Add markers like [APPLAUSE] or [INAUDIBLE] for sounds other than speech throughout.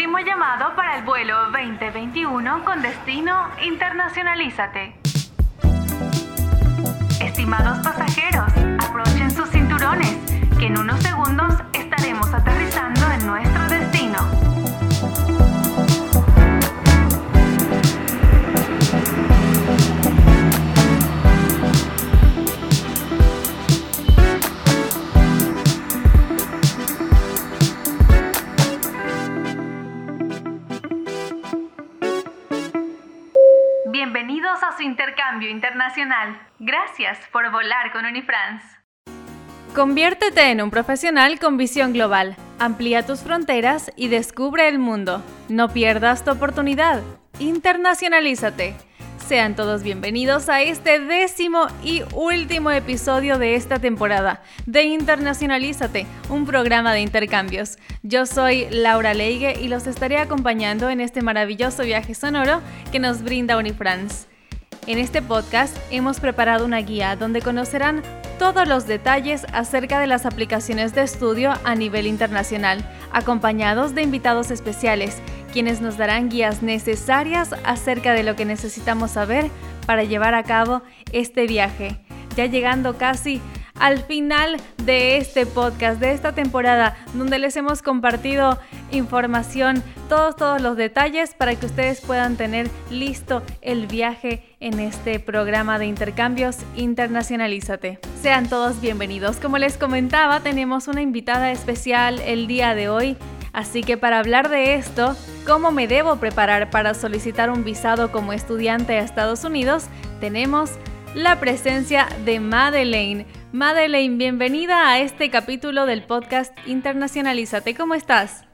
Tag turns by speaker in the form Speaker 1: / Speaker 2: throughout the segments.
Speaker 1: último llamado para el vuelo 2021 con destino Internacionalízate. Estimados pasajeros, aprochen sus cinturones, que en unos segundos internacional. Gracias por volar con Unifrance.
Speaker 2: Conviértete en un profesional con visión global. Amplía tus fronteras y descubre el mundo. No pierdas tu oportunidad. Internacionalízate. Sean todos bienvenidos a este décimo y último episodio de esta temporada de Internacionalízate, un programa de intercambios. Yo soy Laura Leige y los estaré acompañando en este maravilloso viaje sonoro que nos brinda Unifrance. En este podcast hemos preparado una guía donde conocerán todos los detalles acerca de las aplicaciones de estudio a nivel internacional, acompañados de invitados especiales, quienes nos darán guías necesarias acerca de lo que necesitamos saber para llevar a cabo este viaje. Ya llegando casi al final de este podcast, de esta temporada, donde les hemos compartido información, todos, todos los detalles para que ustedes puedan tener listo el viaje en este programa de intercambios Internacionalízate. Sean todos bienvenidos. Como les comentaba, tenemos una invitada especial el día de hoy. Así que para hablar de esto, cómo me debo preparar para solicitar un visado como estudiante a Estados Unidos, tenemos la presencia de Madeleine. Madeleine, bienvenida a este capítulo del podcast Internacionalízate. ¿Cómo estás?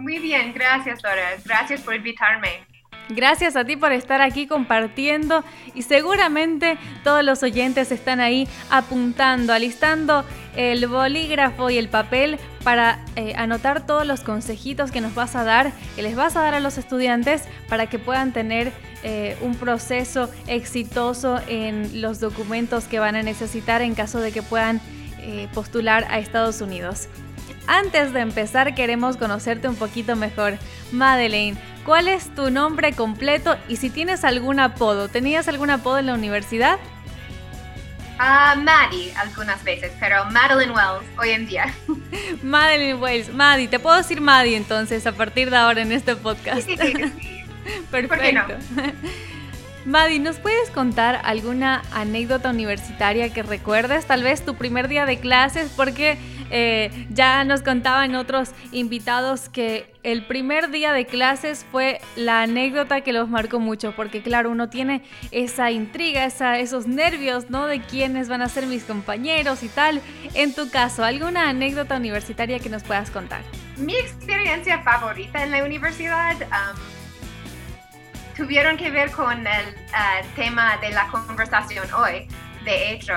Speaker 3: Muy bien, gracias Laura. Gracias por invitarme.
Speaker 2: Gracias a ti por estar aquí compartiendo y seguramente todos los oyentes están ahí apuntando, alistando el bolígrafo y el papel para eh, anotar todos los consejitos que nos vas a dar, que les vas a dar a los estudiantes para que puedan tener eh, un proceso exitoso en los documentos que van a necesitar en caso de que puedan eh, postular a Estados Unidos. Antes de empezar queremos conocerte un poquito mejor. Madeleine, ¿cuál es tu nombre completo y si tienes algún apodo? ¿Tenías algún apodo en la universidad?
Speaker 3: Uh, Maddie algunas veces, pero Madeline Wells hoy en día. [LAUGHS]
Speaker 2: Madeline Wells, Maddie, te puedo decir Maddie entonces a partir de ahora en este podcast.
Speaker 3: Sí, sí, sí.
Speaker 2: Perfecto. [LAUGHS]
Speaker 3: ¿Por qué no? [LAUGHS]
Speaker 2: Maddie, ¿nos puedes contar alguna anécdota universitaria que recuerdes? Tal vez tu primer día de clases, porque eh, ya nos contaban otros invitados que el primer día de clases fue la anécdota que los marcó mucho, porque claro, uno tiene esa intriga, esa, esos nervios, ¿no? De quiénes van a ser mis compañeros y tal. En tu caso, ¿alguna anécdota universitaria que nos puedas contar?
Speaker 3: Mi experiencia favorita en la universidad um, tuvieron que ver con el uh, tema de la conversación hoy, de hecho,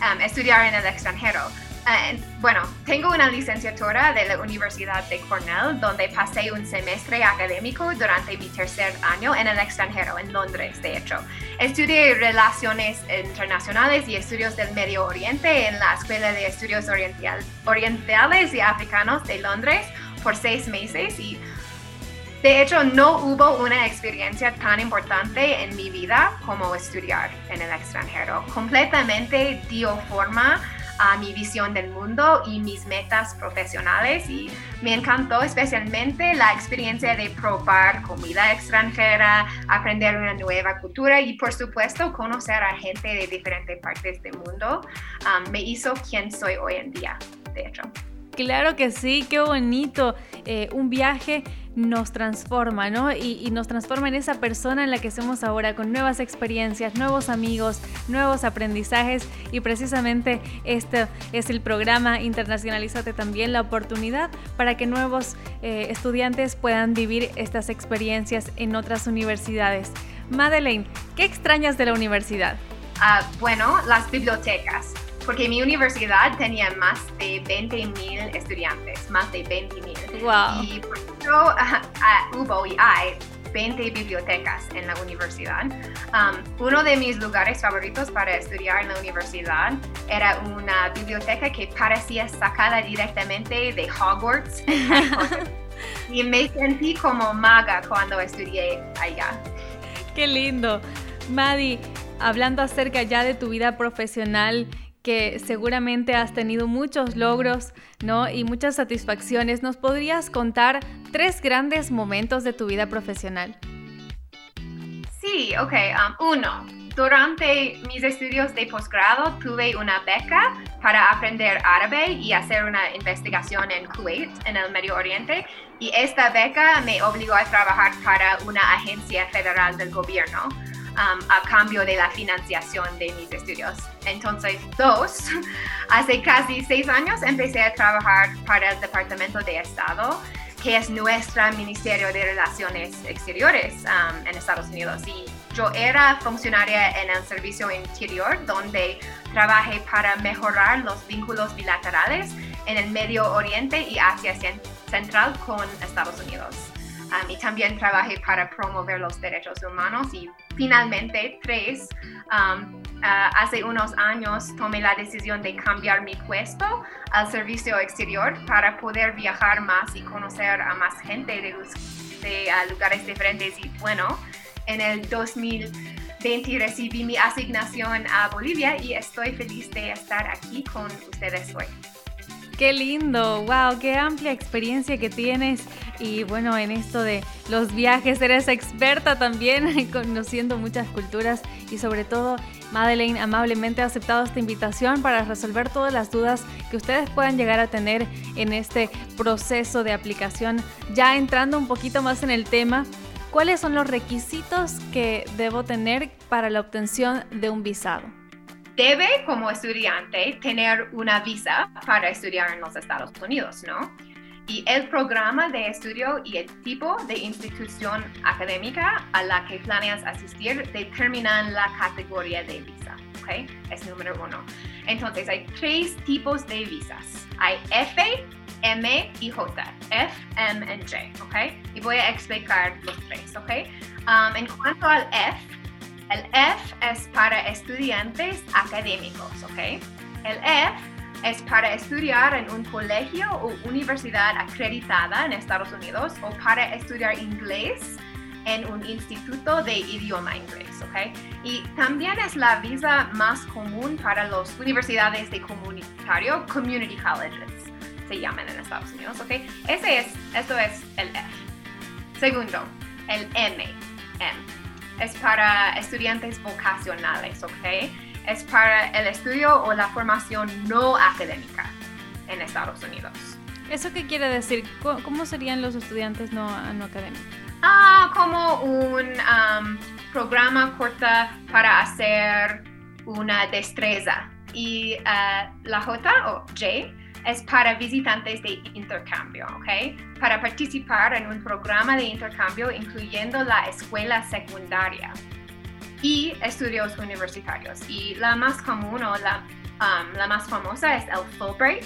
Speaker 3: um, estudiar en el extranjero. Uh, bueno, tengo una licenciatura de la Universidad de Cornell, donde pasé un semestre académico durante mi tercer año en el extranjero, en Londres, de hecho. Estudié Relaciones Internacionales y Estudios del Medio Oriente en la Escuela de Estudios Oriental, Orientales y Africanos de Londres por seis meses y de hecho, no hubo una experiencia tan importante en mi vida como estudiar en el extranjero. Completamente dio forma a mi visión del mundo y mis metas profesionales y me encantó especialmente la experiencia de probar comida extranjera, aprender una nueva cultura y por supuesto conocer a gente de diferentes partes del mundo. Um, me hizo quien soy hoy en día, de hecho.
Speaker 2: Claro que sí, qué bonito. Eh, un viaje nos transforma, ¿no? Y, nos transforma en esa persona en la que somos ahora, con nuevas experiencias, nuevos amigos, nuevos aprendizajes. Y precisamente este es el programa Internacionalízate también, la oportunidad para que nuevos eh, estudiantes puedan vivir estas experiencias en otras universidades. Madeleine, ¿qué extrañas de la universidad?
Speaker 3: Uh, bueno, las bibliotecas porque mi universidad tenía más de 20 mil estudiantes, más de 20 mil.
Speaker 2: Wow.
Speaker 3: Y por eso uh, uh, hubo y hay 20 bibliotecas en la universidad. Um, uno de mis lugares favoritos para estudiar en la universidad era una biblioteca que parecía sacada directamente de Hogwarts. [LAUGHS] [LAUGHS] y me sentí como maga cuando estudié allá.
Speaker 2: Qué lindo. Madi, hablando acerca ya de tu vida profesional, que seguramente has tenido muchos logros, ¿no? Y muchas satisfacciones. ¿Nos podrías contar tres grandes momentos de tu vida profesional?
Speaker 3: Sí, ok. Um, uno, durante mis estudios de posgrado tuve una beca para aprender árabe y hacer una investigación en Kuwait, en el Medio Oriente. Y esta beca me obligó a trabajar para una agencia federal del gobierno Um, a cambio de la financiación de mis estudios. Entonces, dos, [LAUGHS] hace casi seis años empecé a trabajar para el Departamento de Estado, que es nuestro Ministerio de Relaciones Exteriores um, en Estados Unidos. Y yo era funcionaria en el Servicio Interior, donde trabajé para mejorar los vínculos bilaterales en el Medio Oriente y Asia Central con Estados Unidos. Um, y también trabajé para promover los derechos humanos y finalmente, tres, um, uh, hace unos años tomé la decisión de cambiar mi puesto al servicio exterior para poder viajar más y conocer a más gente de, lugares diferentes. Y bueno, en el 2020 recibí mi asignación a Bolivia y estoy feliz de estar aquí con ustedes hoy.
Speaker 2: Qué lindo, wow, qué amplia experiencia que tienes. Y bueno, en esto de los viajes eres experta también, [LAUGHS] conociendo muchas culturas y sobre todo Madeleine amablemente ha aceptado esta invitación para resolver todas las dudas que ustedes puedan llegar a tener en este proceso de aplicación. Ya entrando un poquito más en el tema, ¿cuáles son los requisitos que debo tener para la obtención de un visado?
Speaker 3: Debe como estudiante tener una visa para estudiar en los Estados Unidos, ¿no? Y el programa de estudio y el tipo de institución académica a la que planeas asistir determinan la categoría de visa, ¿ok? Es número uno. Entonces, hay tres tipos de visas. Hay F, M y J. F, M y J, ¿ok? Y voy a explicar los tres, ¿ok? Um, en cuanto al F, el F es para estudiantes académicos, ¿ok? El F es para estudiar en un colegio o universidad acreditada en Estados Unidos o para estudiar inglés en un instituto de idioma inglés, ¿ok? Y también es la visa más común para las universidades de comunitario, community colleges, se llaman en Estados Unidos, ¿ok? Ese es, esto es el F. Segundo, el M, M es para estudiantes vocacionales, ¿ok? Es para el estudio o la formación no académica en Estados Unidos.
Speaker 2: ¿Eso qué quiere decir? ¿Cómo serían los estudiantes no, no académicos?
Speaker 3: Ah, como un um, programa corta para hacer una destreza. Y uh, la J o J es para visitantes de intercambio, ¿ok? Para participar en un programa de intercambio incluyendo la escuela secundaria y estudios universitarios. Y la más común o la, um, la más famosa es el Fulbright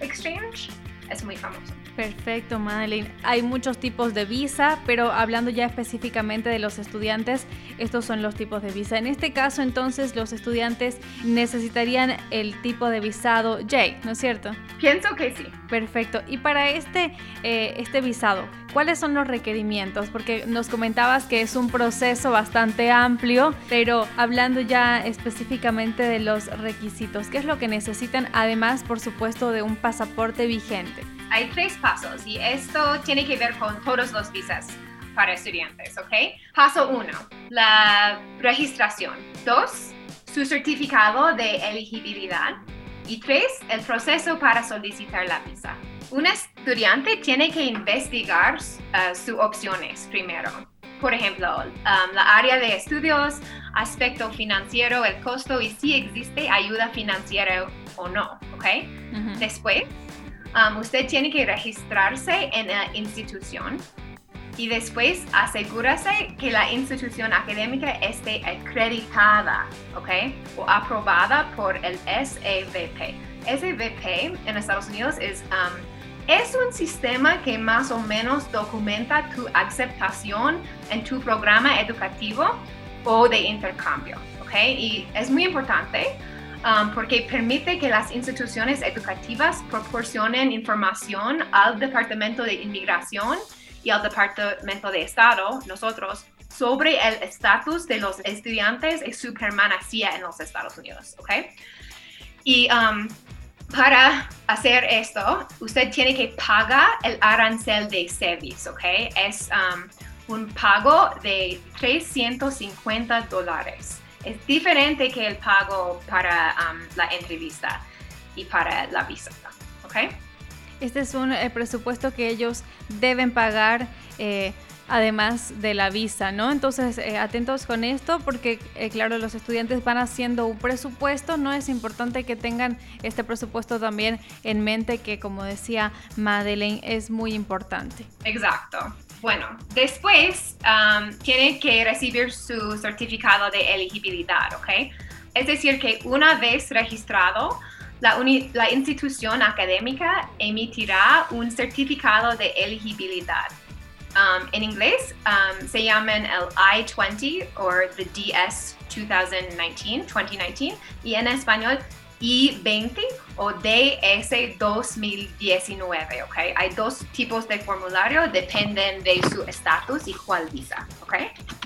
Speaker 3: Exchange. Es muy famoso.
Speaker 2: Perfecto, Madeline. Hay muchos tipos de visa, pero hablando ya específicamente de los estudiantes, estos son los tipos de visa. En este caso, entonces, los estudiantes necesitarían el tipo de visado J, ¿no es cierto?
Speaker 3: Pienso que sí.
Speaker 2: Perfecto. Y para este, eh, este visado, ¿cuáles son los requerimientos? Porque nos comentabas que es un proceso bastante amplio, pero hablando ya específicamente de los requisitos, ¿qué es lo que necesitan? Además, por supuesto, de un pasaporte vigente
Speaker 3: hay tres pasos y esto tiene que ver con todos los visas para estudiantes, ¿ok? Paso uno, la registración. Dos, su certificado de elegibilidad. Y tres, el proceso para solicitar la visa. Un estudiante tiene que investigar uh, sus opciones primero. Por ejemplo, um, la área de estudios, aspecto financiero, el costo y si existe ayuda financiera o no, ¿ok? Después, Um, usted tiene que registrarse en la institución y después asegúrese que la institución académica esté acreditada, ¿ok? O aprobada por el SEVP. SEVP en Estados Unidos es, um, es un sistema que más o menos documenta tu aceptación en tu programa educativo o de intercambio, ¿ok? Y es muy importante um, porque permite que las instituciones educativas proporcionen información al Departamento de Inmigración y al Departamento de Estado, nosotros, sobre el estatus de los estudiantes y su permanencia en los Estados Unidos, ¿ok? Y um, para hacer esto, usted tiene que pagar el arancel de service, ¿ok? Es um, un pago de 350 dólares. Es diferente que el pago para um, la entrevista y para la visa, ¿ok?
Speaker 2: Este es un eh, presupuesto que ellos deben pagar. Eh, además de la visa, ¿no? Entonces, eh, atentos con esto porque, eh, claro, los estudiantes van haciendo un presupuesto, ¿no? Es importante que tengan este presupuesto también en mente, que como decía Madeleine, es muy importante.
Speaker 3: Exacto. Bueno, después um, tiene que recibir su certificado de elegibilidad, ¿ok? Es decir, que una vez registrado, la, la institución académica emitirá un certificado de elegibilidad Um, en inglés um, se llaman el I-20 o the DS 2019, 2019 y en español I-20 o DS 2019, ¿ok? Hay dos tipos de formulario, dependen de su estatus y cuál visa, ¿ok?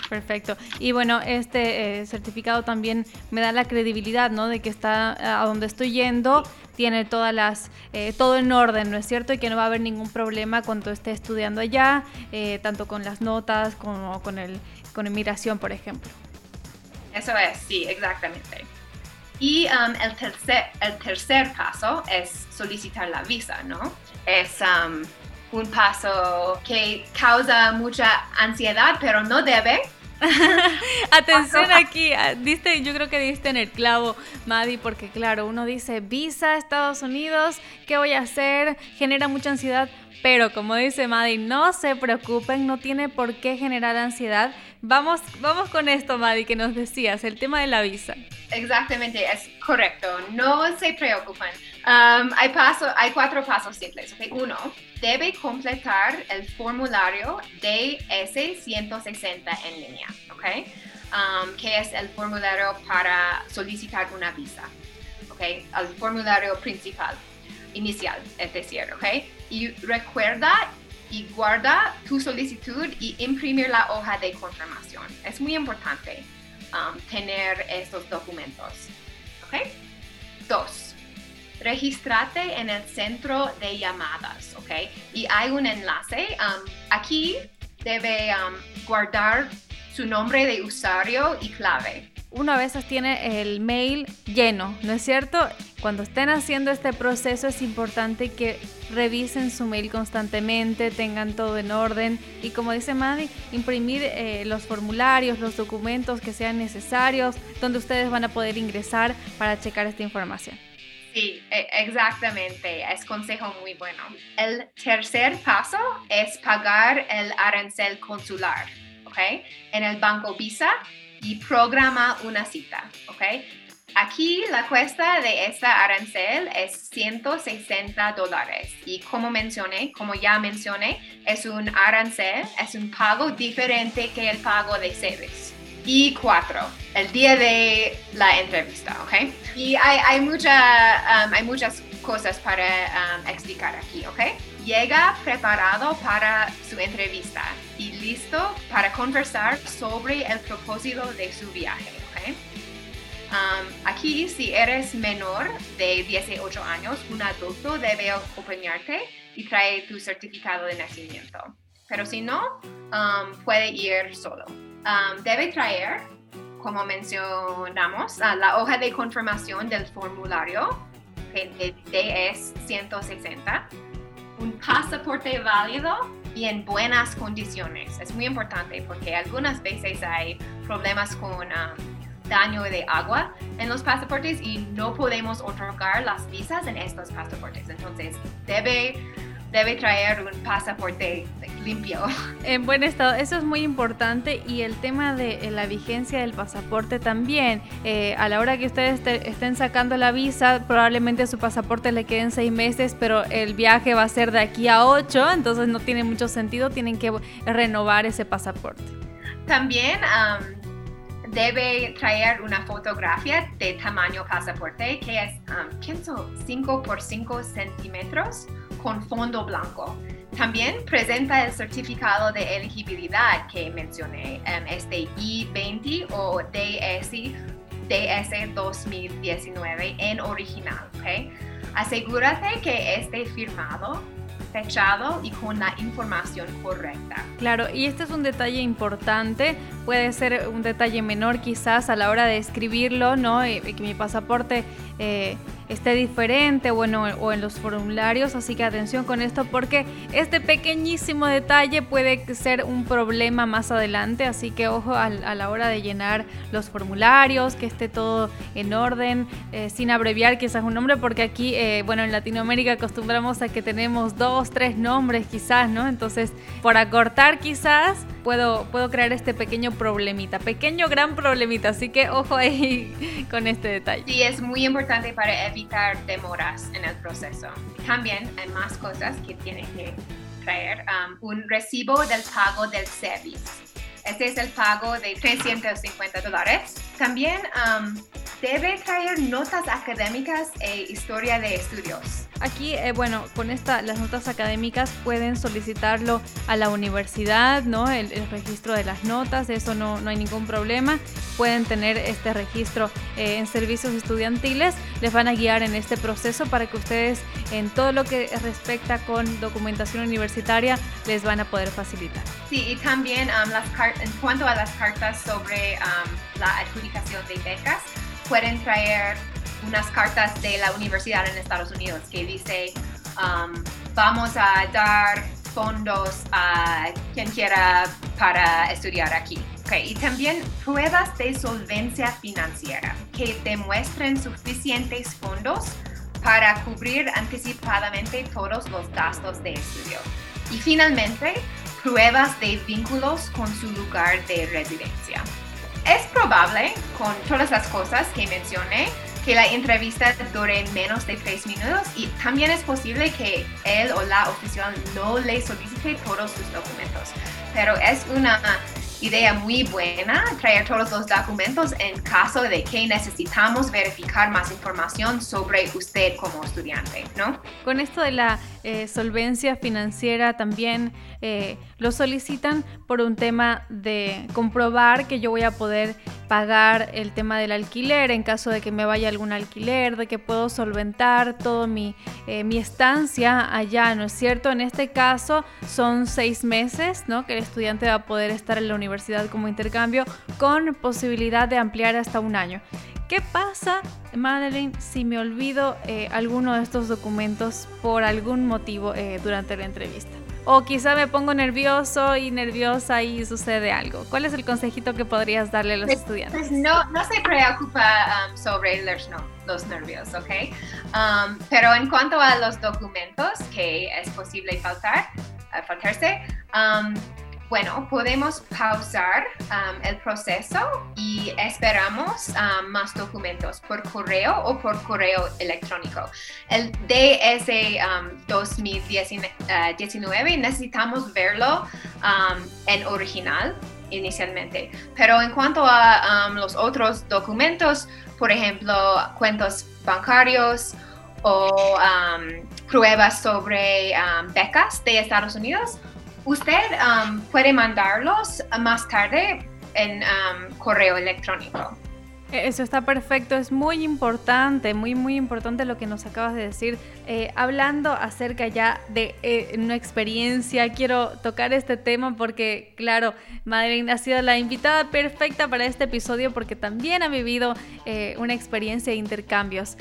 Speaker 2: Perfecto. Y bueno, este eh, certificado también me da la credibilidad, ¿no? De que está a donde estoy yendo, tiene todas las, eh, todo en orden, ¿no es cierto? Y que no va a haber ningún problema cuando esté estudiando allá, eh, tanto con las notas como con, el, con inmigración, por ejemplo.
Speaker 3: Eso es, sí, exactamente. Y um, el, tercer, el tercer paso es solicitar la visa, ¿no? Es um, un paso que causa mucha ansiedad, pero no debe, [LAUGHS]
Speaker 2: Atención aquí, ah, diste, yo creo que diste en el clavo, Madi, porque claro, uno dice visa Estados Unidos, ¿qué voy a hacer? Genera mucha ansiedad, pero como dice Madi, no se preocupen, no tiene por qué generar ansiedad. Vamos, vamos con esto, Madi, que nos decías, el tema de la visa.
Speaker 3: Exactamente, es correcto. No se preocupen. Um, hay, paso, hay cuatro pasos simples. Uno, debe completar el formulario DS-160 en línea, ¿ok? Um, que es el formulario para solicitar una visa, ¿ok? El formulario principal, inicial, es decir, ¿ok? Y recuerda y guarda tu solicitud y imprimir la hoja de confirmación. Es muy importante um, tener estos documentos, ¿ok? Dos, registrate en el centro de llamadas, ¿ok? Y hay un enlace. Um, aquí debe um, guardar su nombre de usuario y clave.
Speaker 2: Una vez tiene el mail lleno, ¿no es cierto? Cuando estén haciendo este proceso es importante que revisen su mail constantemente, tengan todo en orden y como dice Maddie, imprimir eh, los formularios, los documentos que sean necesarios, donde ustedes van a poder ingresar para checar esta información.
Speaker 3: Sí, e, exactamente. Es consejo muy bueno. El tercer paso es pagar el arancel consular, ¿ok? En el banco Visa y programa una cita, ¿ok? Aquí la cuesta de esta arancel es 160 dólares y como mencioné, como ya mencioné, es un arancel, es un pago diferente que el pago de service y cuatro, el día de la entrevista, ¿ok? Y hay, hay, um, hay muchas cosas para um, explicar aquí, ¿ok? Llega preparado para su entrevista y listo para conversar sobre el propósito de su viaje, ¿ok? Um, aquí, si eres menor de 18 años, un adulto debe acompañarte y traer tu certificado de nacimiento. Pero si no, puede ir solo. Debe traer, como mencionamos, la hoja de confirmación del formulario, que es 160, un pasaporte válido y en buenas condiciones. Es muy importante porque algunas veces hay problemas con daño de agua en los pasaportes y no podemos otorgar las visas en estos pasaportes. Entonces, debe debe traer un pasaporte limpio. [LAUGHS]
Speaker 2: En buen estado, eso es muy importante y el tema de eh, la vigencia del pasaporte también. Eh, a la hora que ustedes estén sacando la visa, probablemente su pasaporte le queden seis meses, pero el viaje va a ser de aquí a ocho, entonces no tiene mucho sentido, tienen que renovar ese pasaporte.
Speaker 3: También debe traer una fotografía de tamaño pasaporte que es, um, pienso, 5 por 5 centímetros con fondo blanco. También presenta el certificado de elegibilidad que mencioné, um, este I-20 o DS, DS 2019 en original. ¿okay? Asegúrate que esté firmado fechado y con la información correcta.
Speaker 2: Claro, y este es un detalle importante, puede ser un detalle menor quizás a la hora de escribirlo, ¿no? Eh, que mi pasaporte eh, esté diferente bueno, o en los formularios, así que atención con esto porque este pequeñísimo detalle puede ser un problema más adelante, así que ojo a, la hora de llenar los formularios, que esté todo en orden, eh, sin abreviar quizás un nombre, porque aquí, eh, bueno, en Latinoamérica acostumbramos a que tenemos dos, tres nombres quizás, ¿no? Entonces, por acortar quizás puedo, puedo crear este pequeño problemita, pequeño gran problemita, así que ojo ahí [LAUGHS] con este detalle.
Speaker 3: Sí, es muy importante para evitar demoras en el proceso. También hay más cosas que tienen que traer. Um, un recibo del pago del servicio. Este es el pago de 350 dólares. También um, debe traer notas académicas e historia de estudios.
Speaker 2: Aquí, eh, bueno, con esta, las notas académicas pueden solicitarlo a la universidad, ¿no? El, registro de las notas, eso no, no, hay ningún problema. Pueden tener este registro eh, en servicios estudiantiles. Les van a guiar en este proceso para que ustedes en todo lo que respecta con documentación universitaria les van a poder facilitar.
Speaker 3: Sí, y también um, las en cuanto a las cartas sobre um, la adjudicación de becas, pueden traer unas cartas de la universidad en Estados Unidos que dice um, vamos a dar fondos a quien quiera para estudiar aquí. Okay. Y también pruebas de solvencia financiera que demuestren suficientes fondos para cubrir anticipadamente todos los gastos de estudio. Y finalmente, pruebas de vínculos con su lugar de residencia. Es probable, con todas las cosas que mencioné, que la entrevista dure menos de tres minutos y también es posible que él o la oficial no le solicite todos sus documentos. Pero es una idea muy buena traer todos los documentos en caso de que necesitamos verificar más información sobre usted como estudiante, ¿no?
Speaker 2: Con esto de la eh, solvencia financiera también eh, lo solicitan por un tema de comprobar que yo voy a poder pagar el tema del alquiler en caso de que me vaya algún alquiler, de que puedo solventar todo mi, eh, mi estancia allá, ¿no es cierto? En este caso son seis meses, ¿no? Que el estudiante va a poder estar en la universidad como intercambio con posibilidad de ampliar hasta un año. ¿Qué pasa, Madeline, si me olvido eh, alguno de estos documentos por algún motivo eh, durante la entrevista? O quizá me pongo nervioso y nerviosa y sucede algo. ¿Cuál es el consejito que podrías darle a los pues, estudiantes?
Speaker 3: Pues no, no se preocupa um, sobre los, los nervios, ¿ok? Um, pero en cuanto a los documentos que es posible faltar, faltarse, um, bueno, podemos pausar um, el proceso y esperamos um, más documentos por correo o por correo electrónico. El DS 2019 uh, necesitamos verlo um, en original inicialmente, pero en cuanto a los otros documentos, por ejemplo, cuentos bancarios o pruebas sobre becas de Estados Unidos, Usted um, puede mandarlos más tarde en um, correo electrónico.
Speaker 2: E, eso está perfecto, es muy importante, muy, muy importante lo que nos acabas de decir. Eh, hablando acerca ya de eh, una experiencia, quiero tocar este tema porque, claro, Madeline ha sido la invitada perfecta para este episodio porque también ha vivido eh, una experiencia de intercambios.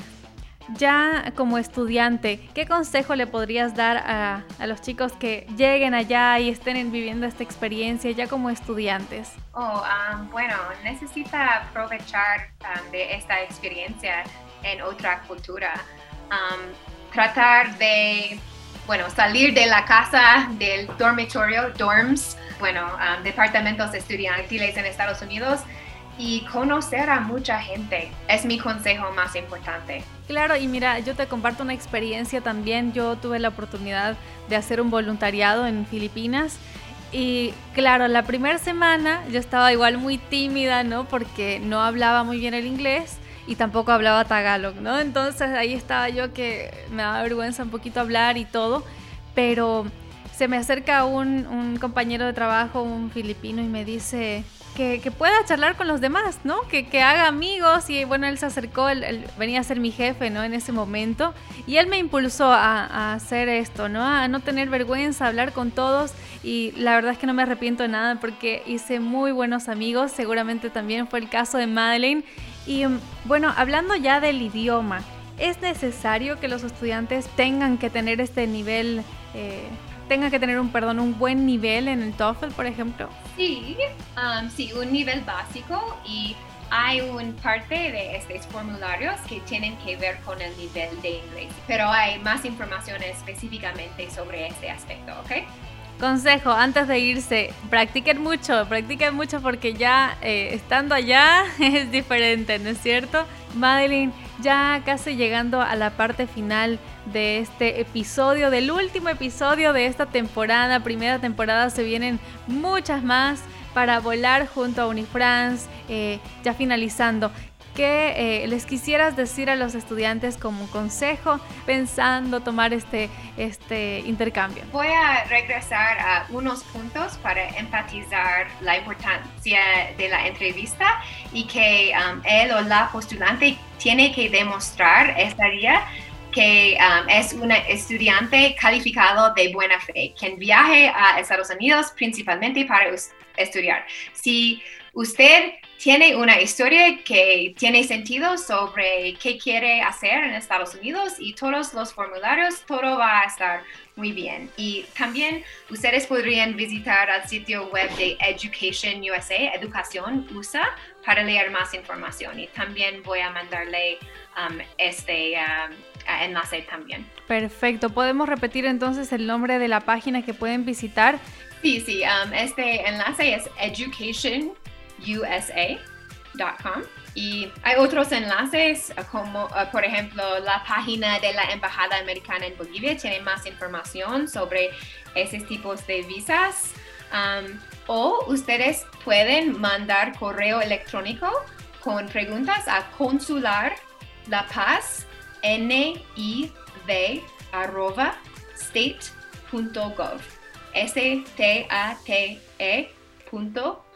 Speaker 2: Ya como estudiante, ¿qué consejo le podrías dar a, los chicos que lleguen allá y estén viviendo esta experiencia ya como estudiantes?
Speaker 3: Oh, um, bueno, necesita aprovechar um, de esta experiencia en otra cultura. Um, tratar de, bueno, salir de la casa, del dormitorio, dorms, bueno, departamentos estudiantiles en Estados Unidos y conocer a mucha gente es mi consejo más importante.
Speaker 2: Claro, y mira, yo te comparto una experiencia también. Yo tuve la oportunidad de hacer un voluntariado en Filipinas Y claro, la primera semana yo estaba igual muy tímida, ¿no? Porque no hablaba muy bien el inglés y tampoco hablaba tagalog, ¿no? Entonces ahí estaba yo que me daba vergüenza un poquito hablar y todo, pero se me acerca un, un compañero de trabajo, un filipino, y me dice, que, pueda charlar con los demás, ¿no? Que, que haga amigos y bueno, él se acercó, él, venía a ser mi jefe, ¿no? En ese momento y él me impulsó a, hacer esto, ¿no? A no tener vergüenza, a hablar con todos y la verdad es que no me arrepiento de nada porque hice muy buenos amigos, seguramente también fue el caso de Madeleine y bueno, hablando ya del idioma, ¿es necesario que los estudiantes tengan que tener este nivel? Eh, tenga que tener un, perdón, un buen nivel en el TOEFL, por ejemplo?
Speaker 3: Sí, um, sí, un nivel básico y hay un parte de estos formularios que tienen que ver con el nivel de inglés, pero hay más información específicamente sobre este aspecto, ¿ok?
Speaker 2: Consejo, antes de irse, practiquen mucho, practiquen mucho porque ya eh, estando allá [LAUGHS] es diferente, ¿no es cierto? Madeline, ya casi llegando a la parte final de este episodio, del último episodio de esta temporada, primera temporada, se vienen muchas más para volar junto a Unifrance, eh, ya finalizando. ¿Qué eh, les quisieras decir a los estudiantes como consejo pensando tomar este, este intercambio?
Speaker 3: Voy a regresar a unos puntos para empatizar la importancia de la entrevista y que um, él o la postulante tiene que demostrar esta día que um, es un estudiante calificado de buena fe, quien viaje a Estados Unidos principalmente para estudiar. Si usted tiene una historia que tiene sentido sobre qué quiere hacer en Estados Unidos y todos los formularios, todo va a estar muy bien. Y también ustedes podrían visitar el sitio web de Education USA, Educación USA, para leer más información. Y también voy a mandarle um, este um, enlace también.
Speaker 2: Perfecto. ¿Podemos repetir entonces el nombre de la página que pueden visitar?
Speaker 3: Sí, sí. Um, este enlace es Education usa.com. Y hay otros enlaces, uh, como uh, por ejemplo la página de la Embajada Americana en Bolivia, tiene más información sobre esos tipos de visas. O ustedes pueden mandar correo electrónico con preguntas a consular la paz niv arroba state.gov s t a t e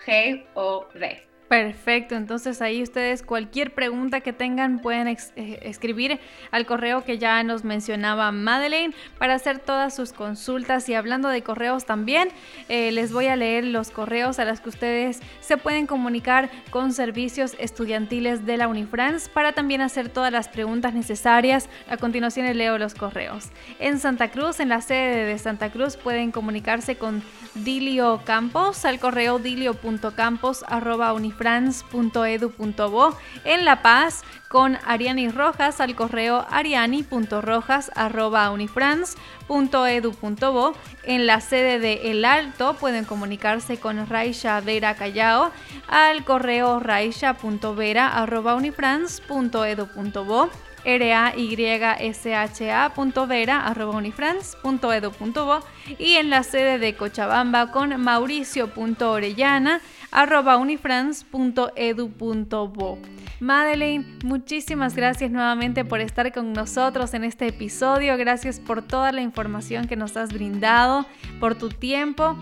Speaker 3: G-O-V.
Speaker 2: Perfecto, entonces ahí ustedes cualquier pregunta que tengan pueden eh, escribir al correo que ya nos mencionaba Madeleine para hacer todas sus consultas y hablando de correos también eh, les voy a leer los correos a los que ustedes se pueden comunicar con servicios estudiantiles de la Unifrance para también hacer todas las preguntas necesarias. A continuación les leo los correos. En Santa Cruz, en la sede de Santa Cruz pueden comunicarse con Dilio Campos al correo dilio.campos.unifrance france.edu.bo en La Paz con Ariani Rojas al correo ariani.rojas.unifrance.edu.bo. En la sede de El Alto pueden comunicarse con Raisha Vera Callao al correo raisha.vera.unifrance.edu.bo raysha.vera.unifrance.edu.bo y en la sede de Cochabamba con mauricio.orellana arroba unifrance.edu.bo. Madeleine, muchísimas gracias nuevamente por estar con nosotros en este episodio. Gracias por toda la información que nos has brindado, por tu tiempo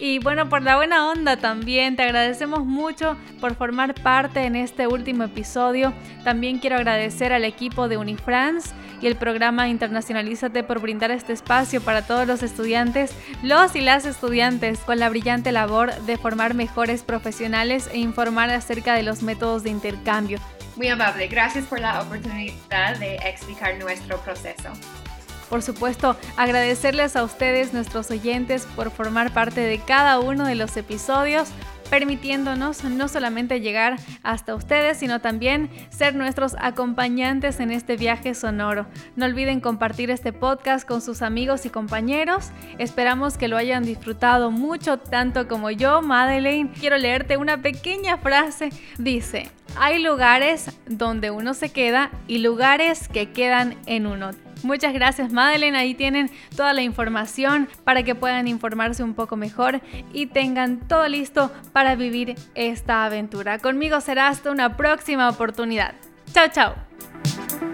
Speaker 2: y bueno, por la buena onda también. Te agradecemos mucho por formar parte en este último episodio. También quiero agradecer al equipo de Unifrance y el programa Internacionalízate por brindar este espacio para todos los estudiantes, los y las estudiantes, con la brillante labor de formar mejores profesionales e informar acerca de los métodos de intercambio.
Speaker 3: Muy amable, gracias por la oportunidad de explicar nuestro proceso.
Speaker 2: Por supuesto, agradecerles a ustedes, nuestros oyentes, por formar parte de cada uno de los episodios permitiéndonos no solamente llegar hasta ustedes, sino también ser nuestros acompañantes en este viaje sonoro. No olviden compartir este podcast con sus amigos y compañeros. Esperamos que lo hayan disfrutado mucho, tanto como yo, Madeleine. Quiero leerte una pequeña frase. Dice, hay lugares donde uno se queda y lugares que quedan en uno. Muchas gracias Madeleine, ahí tienen toda la información para que puedan informarse un poco mejor y tengan todo listo para vivir esta aventura. Conmigo será hasta una próxima oportunidad. Chao, chao.